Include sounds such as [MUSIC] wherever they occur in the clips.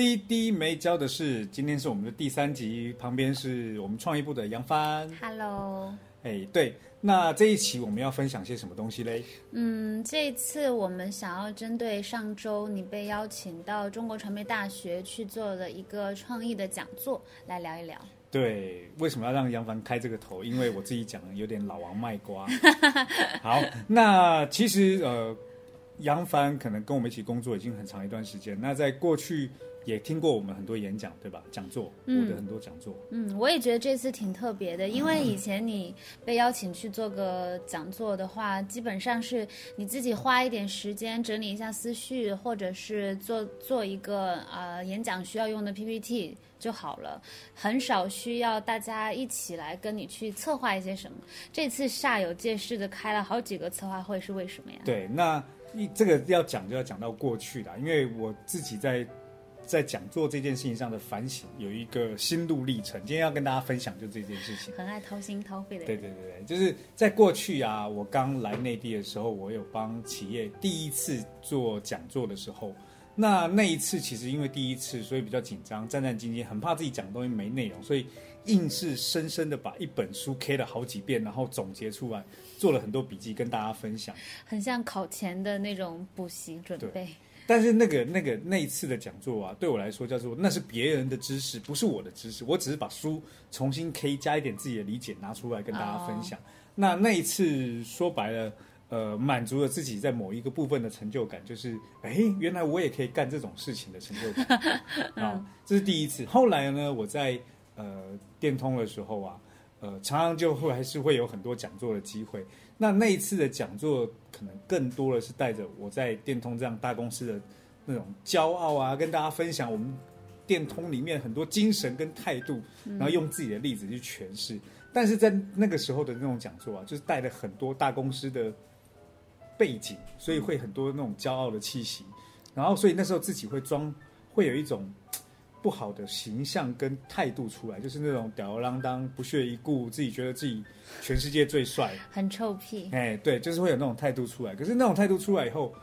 CD 没教的是，今天是我们的第三集，旁边是我们创意部的杨帆。Hello，哎，对，那这一期我们要分享些什么东西嘞？嗯，这一次我们想要针对上周你被邀请到中国传媒大学去做了一个创意的讲座来聊一聊。对，为什么要让杨凡开这个头？因为我自己讲的有点老王卖瓜。[LAUGHS] 好，那其实呃，杨凡可能跟我们一起工作已经很长一段时间。那在过去也听过我们很多演讲，对吧？讲座，我的很多讲座。嗯，我也觉得这次挺特别的，因为以前你被邀请去做个讲座的话，基本上是你自己花一点时间整理一下思绪，或者是做做一个呃演讲需要用的 PPT 就好了，很少需要大家一起来跟你去策划一些什么。这次煞有介事的开了好几个策划会，是为什么呀？对，那一这个要讲就要讲到过去的，因为我自己在在讲座这件事情上的反省有一个心路历程，今天要跟大家分享就这件事情。很爱掏心掏肺的对人。对对对，就是在过去啊，我刚来内地的时候，我有帮企业第一次做讲座的时候，那那一次其实因为第一次，所以比较紧张，战战兢兢，很怕自己讲的东西没内容，所以硬是深深的把一本书 K 了好几遍，然后总结出来，做了很多笔记跟大家分享。很像考前的那种补习准备。但是那个那个那一次的讲座啊，对我来说叫做那是别人的知识，不是我的知识，我只是把书重新 K 加一点自己的理解拿出来跟大家分享。那那一次说白了，呃，满足了自己在某一个部分的成就感，就是哎，原来我也可以干这种事情的成就感 [LAUGHS] 啊，这是第一次。后来呢，我在呃电通的时候啊，呃，常常就会还是会有很多讲座的机会。那那一次的讲座，可能更多的是带着我在电通这样大公司的那种骄傲啊，跟大家分享我们电通里面很多精神跟态度，然后用自己的例子去诠释。但是在那个时候的那种讲座啊，就是带了很多大公司的背景，所以会很多那种骄傲的气息。然后，所以那时候自己会装，会有一种不好的形象跟态度出来，就是那种吊儿郎当、不屑一顾，自己觉得自己全世界最帅。很臭屁，哎，对，就是会有那种态度出来。可是那种态度出来以后，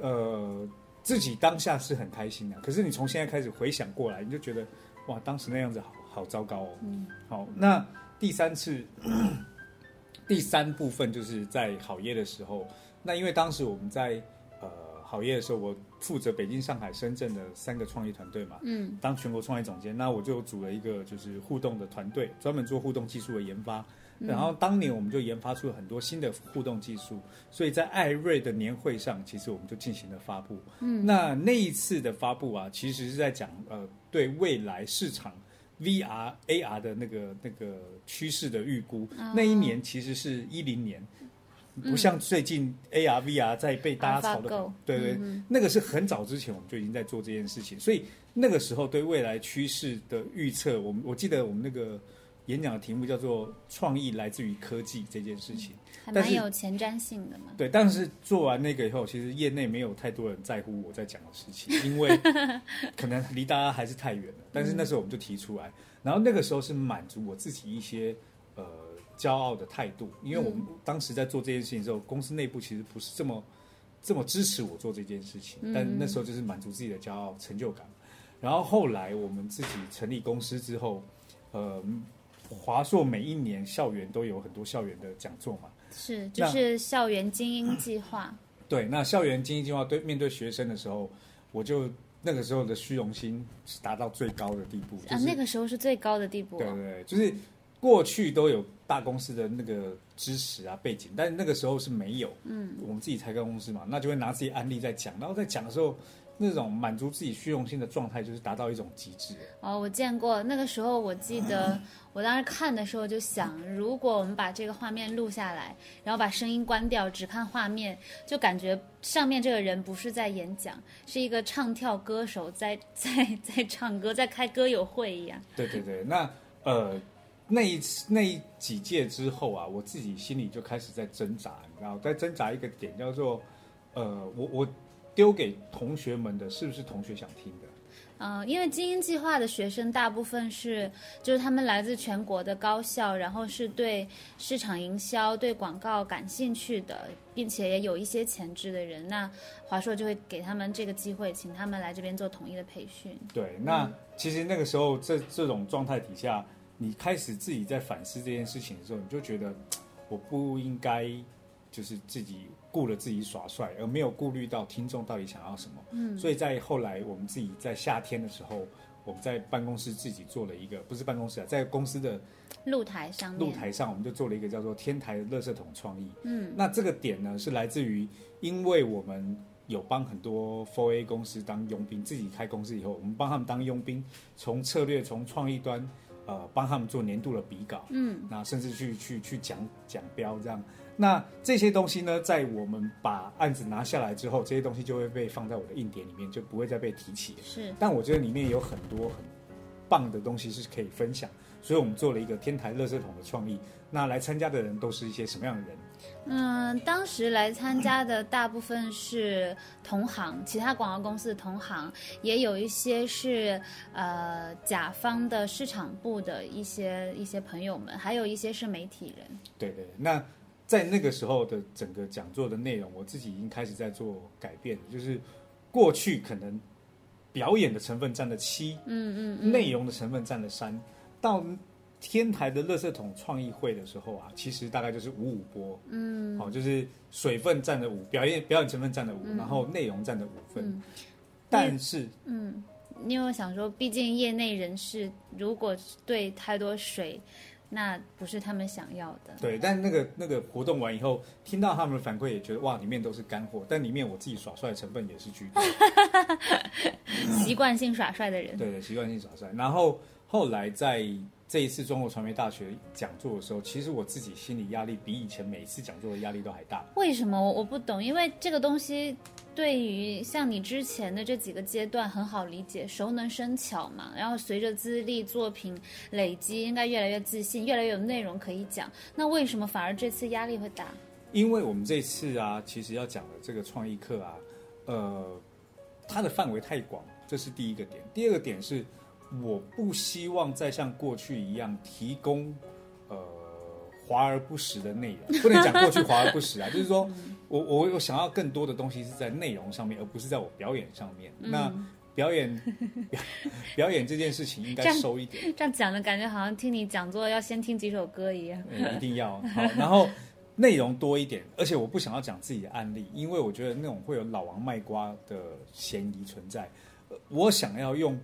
呃，自己当下是很开心的。可是你从现在开始回想过来，你就觉得哇，当时那样子好好糟糕哦。嗯，好，那第三次，[CLEARS THROAT] 第三部分就是在好业的时候，那因为当时我们在呃好业的时候，我负责北京、上海、深圳的三个创业团队嘛，嗯，当全国创业总监，那我就组了一个就是互动的团队，专门做互动技术的研发。然后当年我们就研发出了很多新的互动技术，所以在艾瑞的年会上，其实我们就进行了发布。嗯，那那一次的发布啊，其实是在讲呃对未来市场 VR、AR 的那个那个趋势的预估。那一年其实是一零年。不像最近 AR、VR 在被大家炒的对对，那个是很早之前我们就已经在做这件事情，所以那个时候对未来趋势的预测，我们我记得我们那个演讲的题目叫做“创意来自于科技”这件事情。还蛮有前瞻性的嘛。对，但是做完那个以后，其实业内没有太多人在乎我在讲的事情，[LAUGHS] 因为可能离大家还是太远了。但是那时候我们就提出来，然后那个时候是满足我自己一些呃骄傲的态度，因为我们当时在做这件事情的时候，公司内部其实不是这么这么支持我做这件事情，但那时候就是满足自己的骄傲、成就感。然后后来我们自己成立公司之后，呃，华硕每一年校园都有很多校园的讲座嘛。是，就是校园精英计划。对，那校园精英计划对面对学生的时候，我就那个时候的虚荣心是达到最高的地步，就啊，那个时候是最高的地步、对对，就是过去都有大公司的那个支持啊背景，但是那个时候是没有，嗯，我们自己才开公司嘛，那就会拿自己案例在讲，然后在讲的时候。那种满足自己虚荣心的状态，就是达到一种极致。哦，我见过。那个时候我记得，我当时看的时候就想，如果我们把这个画面录下来，然后把声音关掉，只看画面，就感觉上面这个人不是在演讲，是一个唱跳歌手在在在唱歌，在开歌友会一样。对对对，那呃，那一次那几届之后啊，我自己心里就开始在挣扎，你知道，在挣扎一个点叫做，呃，我我丢给同学们的是不是同学想听的？嗯，因为精英计划的学生大部分是，就是他们来自全国的高校，然后是对市场营销、对广告感兴趣的，并且也有一些潜质的人。那华硕就会给他们这个机会，请他们来这边做统一的培训。对，那其实那个时候这这种状态底下，你开始自己在反思这件事情的时候，你就觉得 [TSK] 我不应该就是自己。顾了自己耍帅，而没有顾虑到听众到底想要什么。嗯，所以在后来我们自己在夏天的时候，我们在办公室自己做了一个，不是办公室啊，在公司的露台上，露台上我们就做了一个叫做“天台垃圾桶创意”。嗯，那这个点呢是来自于，因为我们有帮很多 Four A 公司当佣兵，自己开公司以后，我们帮他们当佣兵，从策略从创意端，呃，帮他们做年度的比稿。嗯，那甚至去去去讲讲标这样。那这些东西呢，在我们把案子拿下来之后，这些东西就会被放在我的硬碟里面，就不会再被提起。是，但我觉得里面有很多很棒的东西是可以分享，所以我们做了一个天台垃圾桶的创意。那来参加的人都是一些什么样的人？嗯，当时来参加的大部分是同行，其他广告公司的同行，也有一些是呃甲方的市场部的一些一些朋友们，还有一些是媒体人。对对，那。在那个时候的整个讲座的内容，我自己已经开始在做改变，就是过去可能表演的成分占了七，嗯嗯，内容的成分占了三，到天台的乐色桶创意会的时候啊，其实大概就是五五波，嗯，好，就是水分占的五，表演表演成分占的五，然后内容占的五分，但是，嗯，因为我想说，毕竟业内人士如果对太多水。那不是他们想要的。对，但那个那个活动完以后，听到他们的反馈，也觉得哇，里面都是干货。但里面我自己耍帅的成分也是居多。[LAUGHS] 习惯性耍帅的人。对对，习惯性耍帅。然后后来在这一次中国传媒大学讲座的时候，其实我自己心理压力比以前每一次讲座的压力都还大。为什么？我我不懂，因为这个东西。对于像你之前的这几个阶段很好理解，熟能生巧嘛。然后随着资历、作品累积，应该越来越自信，越来越有内容可以讲。那为什么反而这次压力会大？因为我们这次啊，其实要讲的这个创意课啊，呃，它的范围太广，这是第一个点。第二个点是，我不希望再像过去一样提供呃华而不实的内容，不能讲过去华而不实啊，[LAUGHS] 就是说。我我我想要更多的东西是在内容上面，而不是在我表演上面。那表演表 [LAUGHS] 表演这件事情应该收一点。这样讲的感觉好像听你讲座要先听几首歌一样。[LAUGHS] 一定要好，然后内容多一点，而且我不想要讲自己的案例，因为我觉得那种会有老王卖瓜的嫌疑存在。我想要用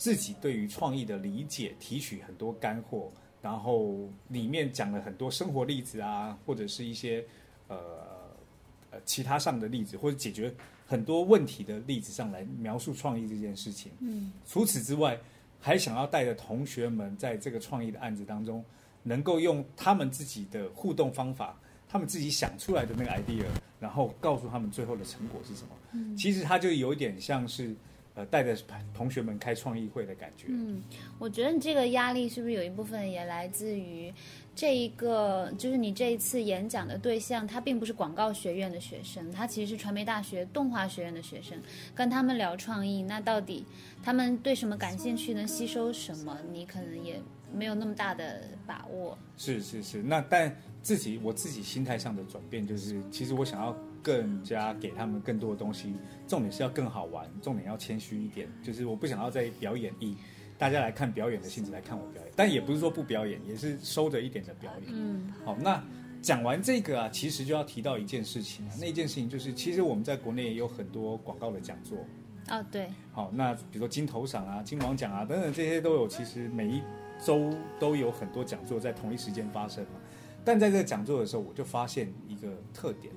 自己对于创意的理解，提取很多干货，然后里面讲了很多生活例子啊，或者是一些呃。呃，其他上的例子或者解决很多问题的例子上来描述创意这件事情。嗯，除此之外，还想要带着同学们在这个创意的案子当中，能够用他们自己的互动方法，他们自己想出来的那个 idea，然后告诉他们最后的成果是什么。嗯，其实它就有点像是。呃，带着同学们开创意会的感觉。嗯，我觉得你这个压力是不是有一部分也来自于这一个，就是你这一次演讲的对象，他并不是广告学院的学生，他其实是传媒大学动画学院的学生。跟他们聊创意，那到底他们对什么感兴趣，能吸收什么，你可能也没有那么大的把握。是是是，那但自己我自己心态上的转变，就是其实我想要。更加给他们更多的东西，重点是要更好玩，重点要谦虚一点。就是我不想要在表演以大家来看表演的性质来看我表演，但也不是说不表演，也是收着一点的表演。嗯，好，那讲完这个啊，其实就要提到一件事情啊，那件事情就是，其实我们在国内也有很多广告的讲座。哦，对。好，那比如说金头赏啊、金王奖啊等等这些都有，其实每一周都有很多讲座在同一时间发生嘛。但在这个讲座的时候，我就发现一个特点。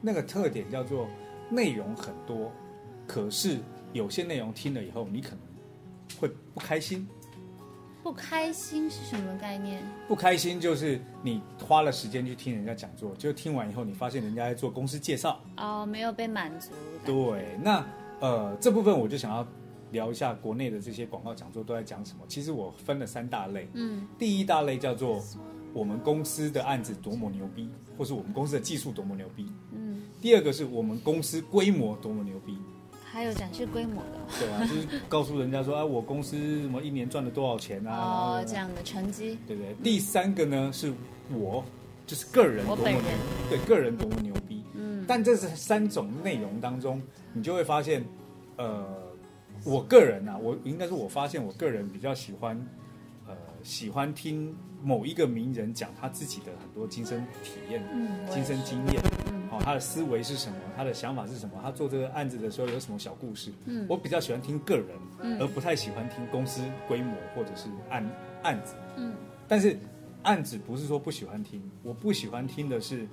那个特点叫做内容很多，可是有些内容听了以后，你可能会不开心。不开心是什么概念？不开心就是你花了时间去听人家讲座，就听完以后，你发现人家在做公司介绍，哦，没有被满足。对，那呃这部分我就想要聊一下国内的这些广告讲座都在讲什么。其实我分了三大类，嗯，第一大类叫做我们公司的案子多么牛逼，或是我们公司的技术多么牛逼，嗯，第二个是我们公司规模多么牛逼，还有展示规模的对啊？就是告诉人家说，啊，我公司什么一年赚了多少钱啊？哦，这样的成绩，对不对？第三个呢，是我就是个人多么牛对个人多么牛逼。嗯，但这是三种内容当中，你就会发现，呃，我个人啊，我应该是我发现我个人比较喜欢，呃，喜欢听某一个名人讲他自己的很多亲身体验、嗯，亲身经验。嗯好、他的思维是什么？他的想法是什么？他做这个案子的时候有什么小故事？嗯我比较喜欢听个人，嗯而不太喜欢听公司规模或者是案案子。嗯但是案子不是说不喜欢听，我不喜欢听的是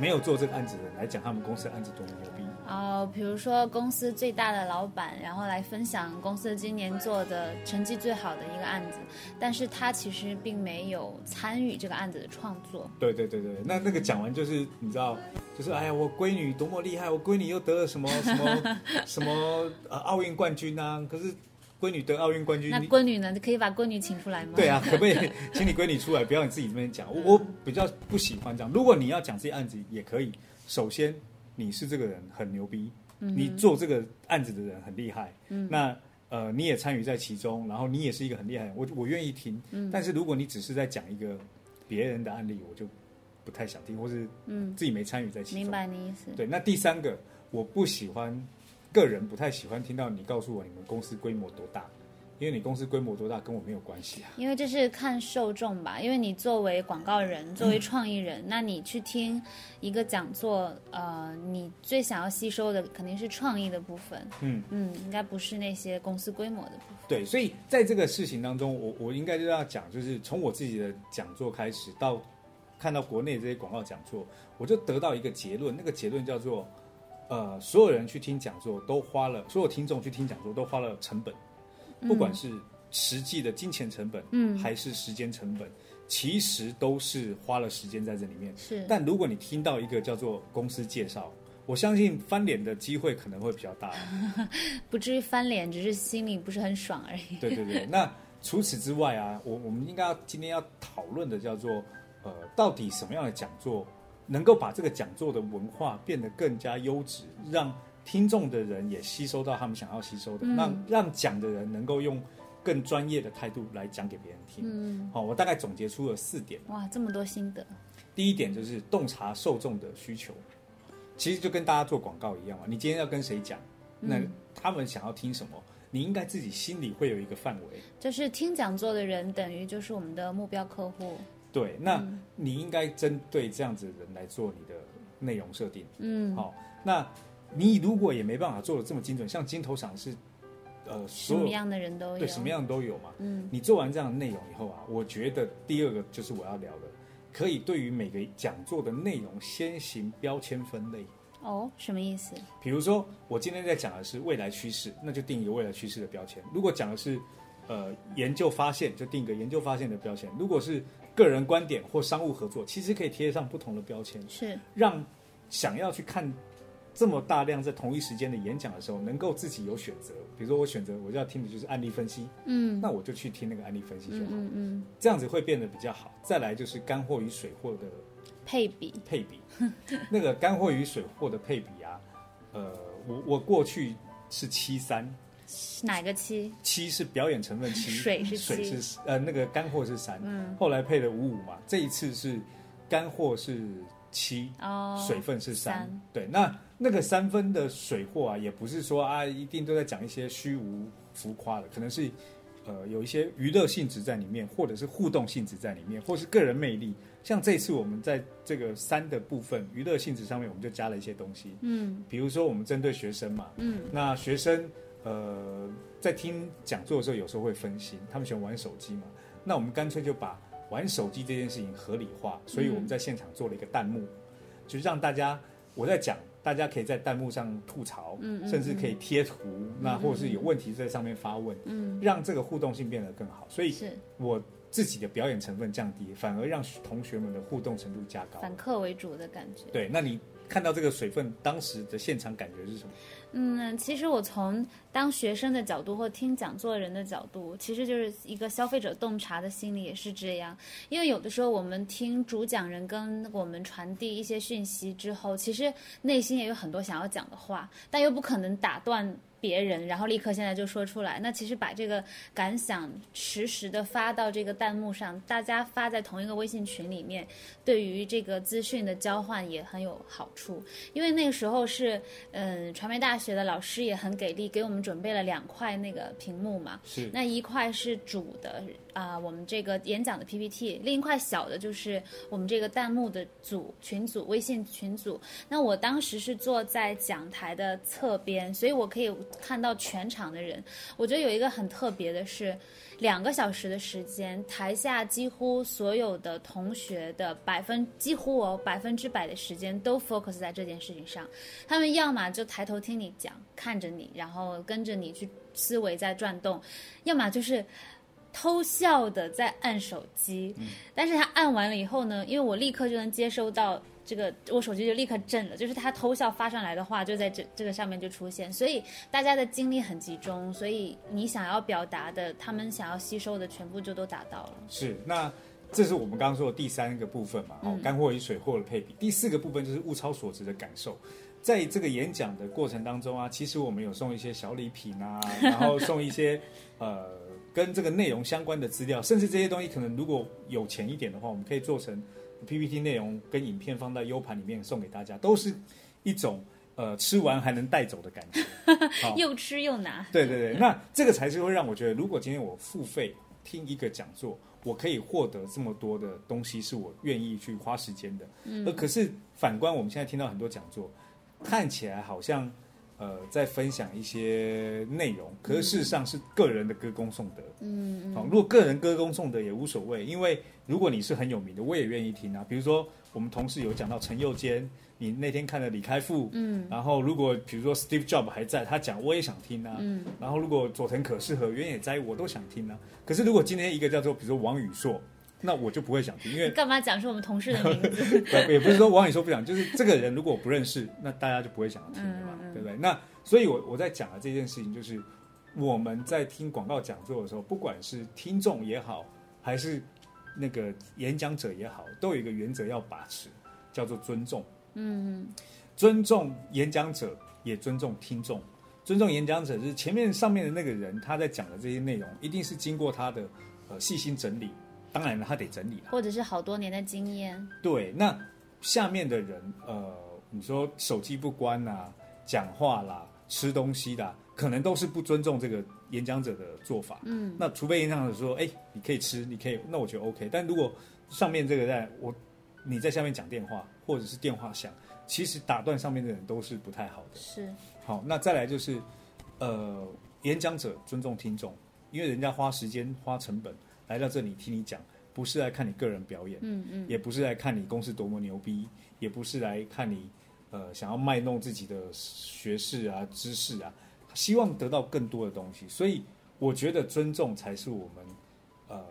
没有做这个案子的人来讲他们公司的案子多么牛逼。哦，比如说公司最大的老板，然后来分享公司今年做的成绩最好的一个案子，但是他其实并没有参与这个案子的创作。对对对对，那那个讲完就是你知道，就是哎呀，我闺女多么厉害，我闺女又得了什么什么什么呃奥运冠军啊，可是闺女得奥运冠军，那你闺女呢？可以把闺女请出来吗？对啊，[LAUGHS] 可不可以请你闺女出来，不要你自己这边讲？我我比较不喜欢这样。如果你要讲这些案子也可以，首先你是这个人很牛逼，你做这个案子的人很厉害，嗯那呃你也参与在其中，然后你也是一个很厉害我我愿意听。嗯但是如果你只是在讲一个别人的案例，我就不太想听，或是嗯，自己没参与在其中。明白你意思。对，那第三个我不喜欢，个人不太喜欢听到你告诉我你们公司规模多大，因为你公司规模多大跟我没有关系啊。因为这是看受众吧，因为你作为广告人，作为创意人，那你去听一个讲座，呃，你最想要吸收的肯定是创意的部分，嗯嗯，应该不是那些公司规模的部分。对，所以在这个事情当中，我我应该就要讲，就是从我自己的讲座开始，到看到国内这些广告讲座，我就得到一个结论，那个结论叫做，呃，所有人去听讲座都花了，所有听众去听讲座都花了成本，不管是实际的金钱成本，嗯还是时间成本，其实都是花了时间在这里面。是，但如果你听到一个叫做公司介绍，我相信翻脸的机会可能会比较大。[LAUGHS] 不至于翻脸，只是心里不是很爽而已。对对对，[LAUGHS] 那除此之外啊，我我们应该要今天要讨论的叫做，呃，到底什么样的讲座能够把这个讲座的文化变得更加优质，让听众的人也吸收到他们想要吸收的，嗯让让讲的人能够用更专业的态度来讲给别人听。嗯，好，我大概总结出了四点。哇，这么多心得，第一点就是洞察受众的需求，其实就跟大家做广告一样嘛。你今天要跟谁讲，那嗯他们想要听什么，你应该自己心里会有一个范围。就是听讲座的人等于就是我们的目标客户。对，那嗯你应该针对这样子的人来做你的内容设定。嗯，好、那你如果也没办法做的这么精准，像金投赏是，呃，什么样的人都有。对什么样都有嘛。嗯你做完这样的内容以后啊，我觉得第二个就是我要聊的，可以对于每个讲座的内容先行标签分类。哦，什么意思？比如说，我今天在讲的是未来趋势，那就定一个未来趋势的标签；如果讲的是呃研究发现，就定一个研究发现的标签；如果是个人观点或商务合作，其实可以贴上不同的标签，是。让想要去看这么大量在同一时间的演讲的时候，能够自己有选择。比如说，我选择我要听的就是案例分析，嗯。那我就去听那个案例分析就嗯好，嗯嗯，这样子会变得比较好。再来就是干货与水货的配比。配比，[LAUGHS] 那个干货与水货的配比啊，呃，我我过去是七三，哪个七？七是表演成分七，水是水是呃那个干货是三，嗯后来配了五五嘛，这一次是干货是七，哦，水分是三，三对，那那个三分的水货啊，也不是说啊一定都在讲一些虚无浮夸的，可能是呃有一些娱乐性质在里面，或者是互动性质在里面，或是个人魅力。像这次我们在这个三的部分娱乐性质上面，我们就加了一些东西，嗯比如说我们针对学生嘛，嗯那学生呃在听讲座的时候，有时候会分心，他们喜欢玩手机嘛，那我们干脆就把玩手机这件事情合理化，所以我们在现场做了一个弹幕，就是让大家我在讲，大家可以在弹幕上吐槽，嗯嗯甚至可以贴图，那或者是有问题在上面发问，嗯，让这个互动性变得更好。所以我自己的表演成分降低，反而让同学们的互动程度加高。反客为主的感觉。对，那你看到这个水分，当时的现场感觉是什么？嗯，其实我从当学生的角度或听讲座人的角度，其实就是一个消费者洞察的心理也是这样。因为有的时候我们听主讲人跟我们传递一些讯息之后，其实内心也有很多想要讲的话，但又不可能打断。别人，然后立刻现在就说出来。那其实把这个感想实时的发到这个弹幕上，大家发在同一个微信群里面，对于这个资讯的交换也很有好处。因为那个时候是，嗯，传媒大学的老师也很给力，给我们准备了两块那个屏幕嘛。是。那一块是主的啊，我们这个演讲的 PPT，另一块小的就是我们这个弹幕的组群组，微信群组。那我当时是坐在讲台的侧边，所以我可以。看到全场的人，我觉得有一个很特别的是，两个小时的时间，台下几乎所有的同学的百分几乎哦百分之百的时间都 focus 在这件事情上，他们要么就抬头听你讲，看着你，然后跟着你去思维在转动，要么就是偷笑的在按手机，但是他按完了以后呢，因为我立刻就能接收到。这个我手机就立刻震了，就是他偷笑发上来的话就在这这个上面就出现，所以大家的精力很集中，所以你想要表达的，他们想要吸收的全部就都达到了。是，那这是我们刚刚说的第三个部分嘛，哦，干货与水货的配比。第四个部分就是物超所值的感受，在这个演讲的过程当中啊，其实我们有送一些小礼品啊，然后送一些呃跟这个内容相关的资料，甚至这些东西可能如果有钱一点的话，我们可以做成。PPT 内容跟影片放在 U 盘里面送给大家，都是一种呃吃完还能带走的感觉，[LAUGHS] 又吃又拿。对对对，那这个才是会让我觉得，如果今天我付费听一个讲座，我可以获得这么多的东西，是我愿意去花时间的。嗯。而可是反观我们现在听到很多讲座，看起来好像呃在分享一些内容，可是事实上是个人的歌功颂德。嗯嗯。好，如果个人歌功颂德也无所谓，因为。如果你是很有名的，我也愿意听啊。比如说，我们同事有讲到陈佑坚，你那天看了李开复，嗯，然后如果比如说 Steve Jobs 还在，他讲我也想听啊，嗯，然后如果佐藤可士和原野哉，我都想听啊。可是如果今天一个叫做比如说王宇硕，那我就不会想听，因为干嘛讲是我们同事的名字？[LAUGHS] 也不是说王宇硕不讲，就是这个人如果我不认识，那大家就不会想要听的嘛，对不对？那所以，我我在讲的这件事情，就是我们在听广告讲座的时候，不管是听众也好，还是那个演讲者也好，都有一个原则要把持，叫做尊重。嗯，尊重演讲者，也尊重听众。尊重演讲者，就是前面上面的那个人，他在讲的这些内容，一定是经过他的呃细心整理。当然了，他得整理，或者是好多年的经验。对，那下面的人，呃，你说手机不关啊，讲话啦，吃东西的。可能都是不尊重这个演讲者的做法。嗯，那除非演讲者说：“哎，你可以吃，你可以。”那我觉得 OK。但如果上面这个在我你在下面讲电话，或者是电话响，其实打断上面的人都是不太好的。是。好，那再来就是，呃，演讲者尊重听众，因为人家花时间花成本来到这里听你讲，不是来看你个人表演，嗯嗯，也不是来看你公司多么牛逼，也不是来看你呃想要卖弄自己的学识啊、知识啊。希望得到更多的东西，所以我觉得尊重才是我们呃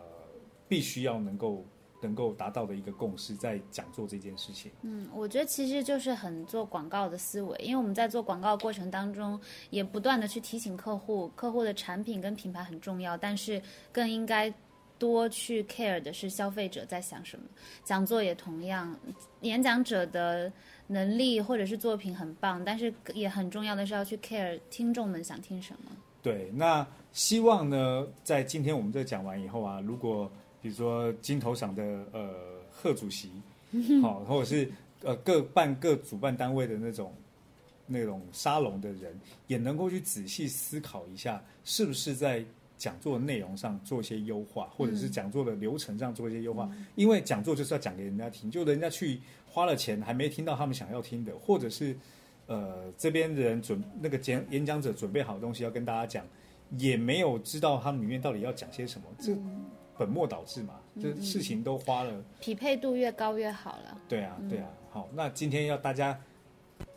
必须要能够能够达到的一个共识，在讲座这件事情。嗯，我觉得其实就是很做广告的思维，因为我们在做广告过程当中，也不断的去提醒客户，客户的产品跟品牌很重要，但是更应该多去 care 的是消费者在想什么。讲座也同样，演讲者的。能力或者是作品很棒，但是也很重要的是要去 care 听众们想听什么。对，那希望呢，在今天我们这讲完以后啊，如果比如说金头赏的呃贺主席，[LAUGHS] 好，或者是呃各办各主办单位的那种那种沙龙的人，也能够去仔细思考一下，是不是在讲座内容上做一些优化，或者是讲座的流程上做一些优化，因为讲座就是要讲给人家听，就人家去。花了钱还没听到他们想要听的，或者是，呃，这边的人准那个讲演讲者准备好东西要跟大家讲，也没有知道他们里面到底要讲些什么，这本末倒置嘛，这事情都花了。匹配度越高越好了。对啊，对啊，好，那今天要大家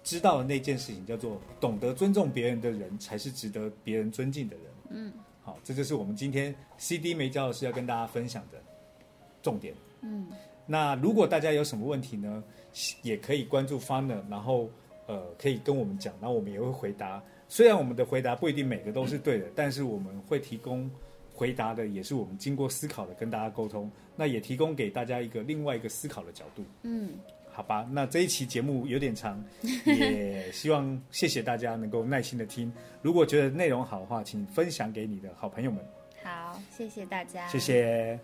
知道的那件事情叫做，懂得尊重别人的人才是值得别人尊敬的人。嗯，好，这就是我们今天 CD 没教的是要跟大家分享的重点。嗯。那如果大家有什么问题呢，也可以关注 Funer，然后呃可以跟我们讲，然后我们也会回答。虽然我们的回答不一定每个都是对的，但是我们会提供回答的也是我们经过思考的，跟大家沟通。那也提供给大家一个另外一个思考的角度。嗯，好吧，那这一期节目有点长，[LAUGHS] 也希望谢谢大家能够耐心的听。如果觉得内容好的话，请分享给你的好朋友们。好，谢谢大家，谢谢。